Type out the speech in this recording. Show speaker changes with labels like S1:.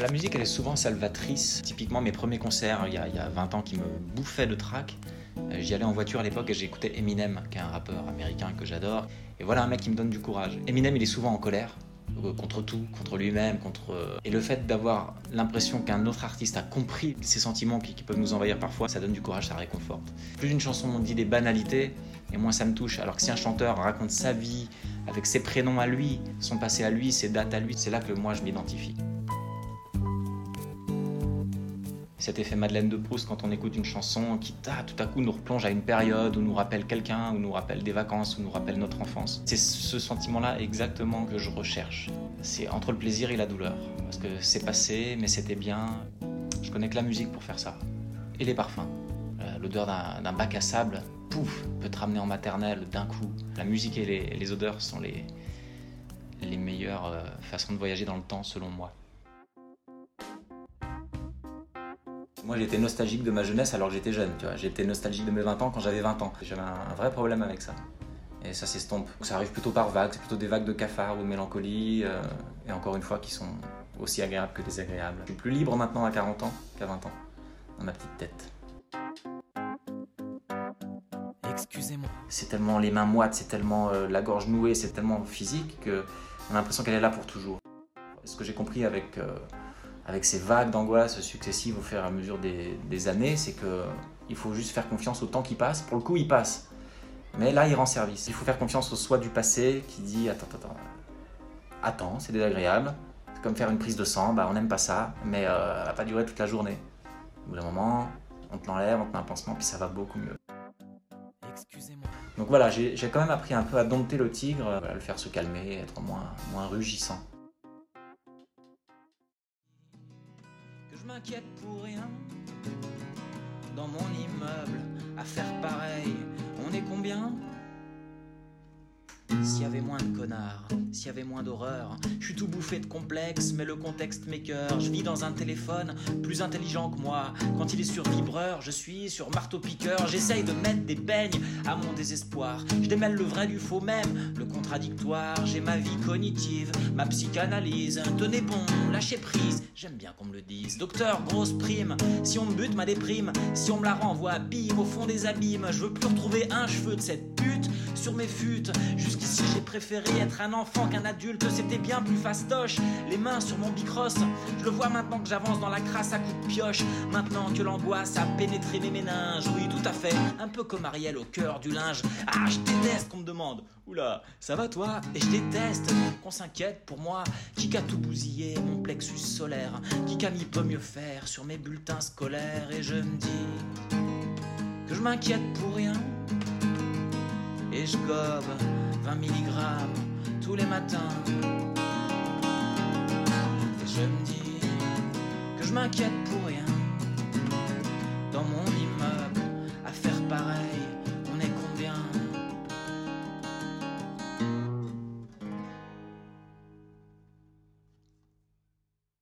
S1: La musique, elle est souvent salvatrice. Typiquement, mes premiers concerts, il y a, il y a 20 ans, qui me bouffaient de trac. Euh, J'y allais en voiture à l'époque et j'écoutais Eminem, qui est un rappeur américain que j'adore. Et voilà un mec qui me donne du courage. Eminem, il est souvent en colère euh, contre tout, contre lui-même, contre... euh, Et le fait d'avoir l'impression qu'un autre artiste a compris ces sentiments qui, qui peuvent nous envahir parfois, ça donne du courage, ça réconforte. Plus une chanson dit des banalités, et moins ça me touche. Alors que si un chanteur raconte sa vie, avec ses prénoms à lui, son passé à lui, ses dates à lui, c'est là que moi je m'identifie. Cet effet Madeleine de Proust quand on écoute une chanson qui ah, tout à coup nous replonge à une période ou nous rappelle quelqu'un, ou nous rappelle des vacances, ou nous rappelle notre enfance. C'est ce sentiment-là exactement que je recherche. C'est entre le plaisir et la douleur. Parce que c'est passé, mais c'était bien. Je connais que la musique pour faire ça. Et les parfums. Euh, L'odeur d'un bac à sable, pouf, peut te ramener en maternelle d'un coup. La musique et les, les odeurs sont les, les meilleures euh, façons de voyager dans le temps selon moi. Moi, j'étais nostalgique de ma jeunesse alors que j'étais jeune, tu vois. J'étais nostalgique de mes 20 ans quand j'avais 20 ans. J'avais un, vrai problème avec ça. Et ça s'estompe. Ça arrive plutôt par vagues, c'est plutôt des vagues de cafard ou de mélancolie, euh, et encore une fois, qui sont aussi agréables que désagréables. Je suis plus libre maintenant à 40 ans qu'à 20 ans, dans ma petite tête.
S2: Excusez-moi.
S1: C'est tellement les mains moites, c'est tellement euh, la gorge nouée, c'est tellement physique que on a l'impression qu'elle est là pour toujours. Ce que j'ai compris avec, euh, avec ces vagues d'angoisse successives au fur et à mesure des, des années, c'est que il faut juste faire confiance au temps qui passe. Pour le coup, il passe. Mais là, il rend service. Il faut faire confiance au soi du passé qui dit Attends, attends, attends. Attends, c'est désagréable. C'est comme faire une prise de sang, bah, on n'aime pas ça, mais euh, elle va pas durer toute la journée. Au bout d'un moment, on te l'enlève, on te met un pansement, puis ça va beaucoup mieux. Donc voilà, j'ai j'ai quand même appris un peu à dompter le tigre, à le faire se calmer, être moins, moins rugissant.
S2: M'inquiète pour rien. Dans mon immeuble, à faire pareil, on est combien? S'il y avait moins de connards, s'il y avait moins d'horreur, je suis tout bouffé de complexes, mais le contexte m'écœure. Je vis dans un téléphone plus intelligent que moi. Quand il est sur vibreur, je suis sur marteau-piqueur. J'essaye de mettre des peignes à mon désespoir. Je démêle le vrai du faux même, le contradictoire. J'ai ma vie cognitive, ma psychanalyse. Tenez bon, lâchez prise. J'aime bien qu'on me le dise. Docteur, grosse prime. Si on me bute ma déprime, si on me la renvoie abîme au fond des abîmes, je veux plus retrouver un cheveu de cette sur mes futes. Jusqu'ici, j'ai préféré être un enfant qu'un adulte. C'était bien plus fastoche. Les mains sur mon bicross. Je le vois maintenant que j'avance dans la crasse à coups de pioche. Maintenant que l'angoisse a pénétré mes méninges. Oui, tout à fait. Un peu comme Ariel au cœur du linge. Ah, je déteste qu'on me demande. Oula, ça va toi? Et je déteste qu'on s'inquiète pour moi. Qui qu'a tout bousillé, mon plexus solaire? Qui qu'a mis peut mieux faire sur mes bulletins scolaires? Et je me dis que je m'inquiète pour rien et je gobe 20 mg tous les matins. Et je me dis que je m'inquiète pour rien dans mon immeuble